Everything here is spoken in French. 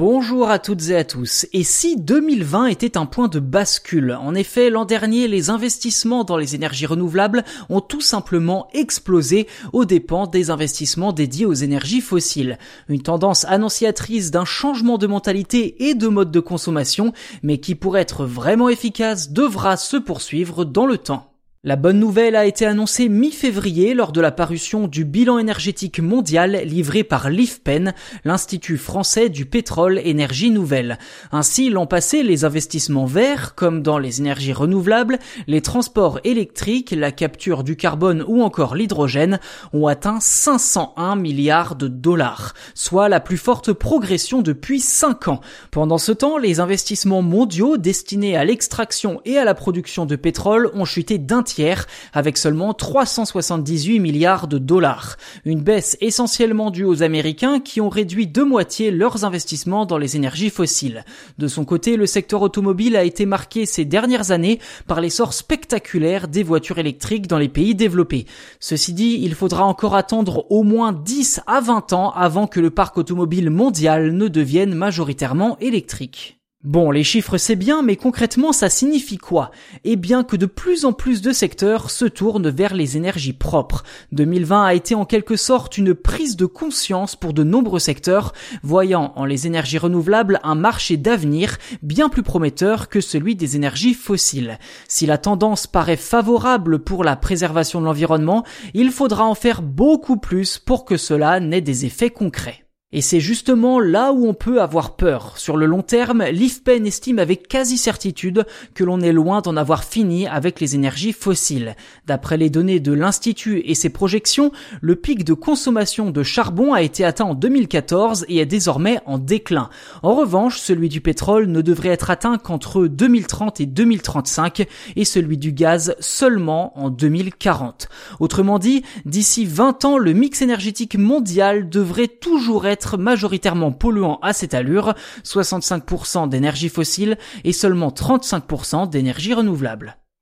Bonjour à toutes et à tous. Et si 2020 était un point de bascule? En effet, l'an dernier, les investissements dans les énergies renouvelables ont tout simplement explosé aux dépens des investissements dédiés aux énergies fossiles. Une tendance annonciatrice d'un changement de mentalité et de mode de consommation, mais qui pour être vraiment efficace devra se poursuivre dans le temps. La bonne nouvelle a été annoncée mi-février lors de la parution du bilan énergétique mondial livré par l'IFPEN, l'Institut français du pétrole énergie nouvelle. Ainsi, l'an passé, les investissements verts, comme dans les énergies renouvelables, les transports électriques, la capture du carbone ou encore l'hydrogène, ont atteint 501 milliards de dollars, soit la plus forte progression depuis 5 ans. Pendant ce temps, les investissements mondiaux destinés à l'extraction et à la production de pétrole ont chuté d'un avec seulement 378 milliards de dollars. Une baisse essentiellement due aux Américains qui ont réduit de moitié leurs investissements dans les énergies fossiles. De son côté, le secteur automobile a été marqué ces dernières années par l'essor spectaculaire des voitures électriques dans les pays développés. Ceci dit, il faudra encore attendre au moins 10 à 20 ans avant que le parc automobile mondial ne devienne majoritairement électrique. Bon, les chiffres c'est bien, mais concrètement ça signifie quoi? Eh bien que de plus en plus de secteurs se tournent vers les énergies propres. 2020 a été en quelque sorte une prise de conscience pour de nombreux secteurs, voyant en les énergies renouvelables un marché d'avenir bien plus prometteur que celui des énergies fossiles. Si la tendance paraît favorable pour la préservation de l'environnement, il faudra en faire beaucoup plus pour que cela n'ait des effets concrets. Et c'est justement là où on peut avoir peur. Sur le long terme, l'IFPEN estime avec quasi-certitude que l'on est loin d'en avoir fini avec les énergies fossiles. D'après les données de l'Institut et ses projections, le pic de consommation de charbon a été atteint en 2014 et est désormais en déclin. En revanche, celui du pétrole ne devrait être atteint qu'entre 2030 et 2035 et celui du gaz seulement en 2040. Autrement dit, d'ici 20 ans, le mix énergétique mondial devrait toujours majoritairement polluant à cette allure, 65% d'énergie fossile et seulement 35% d'énergie renouvelable.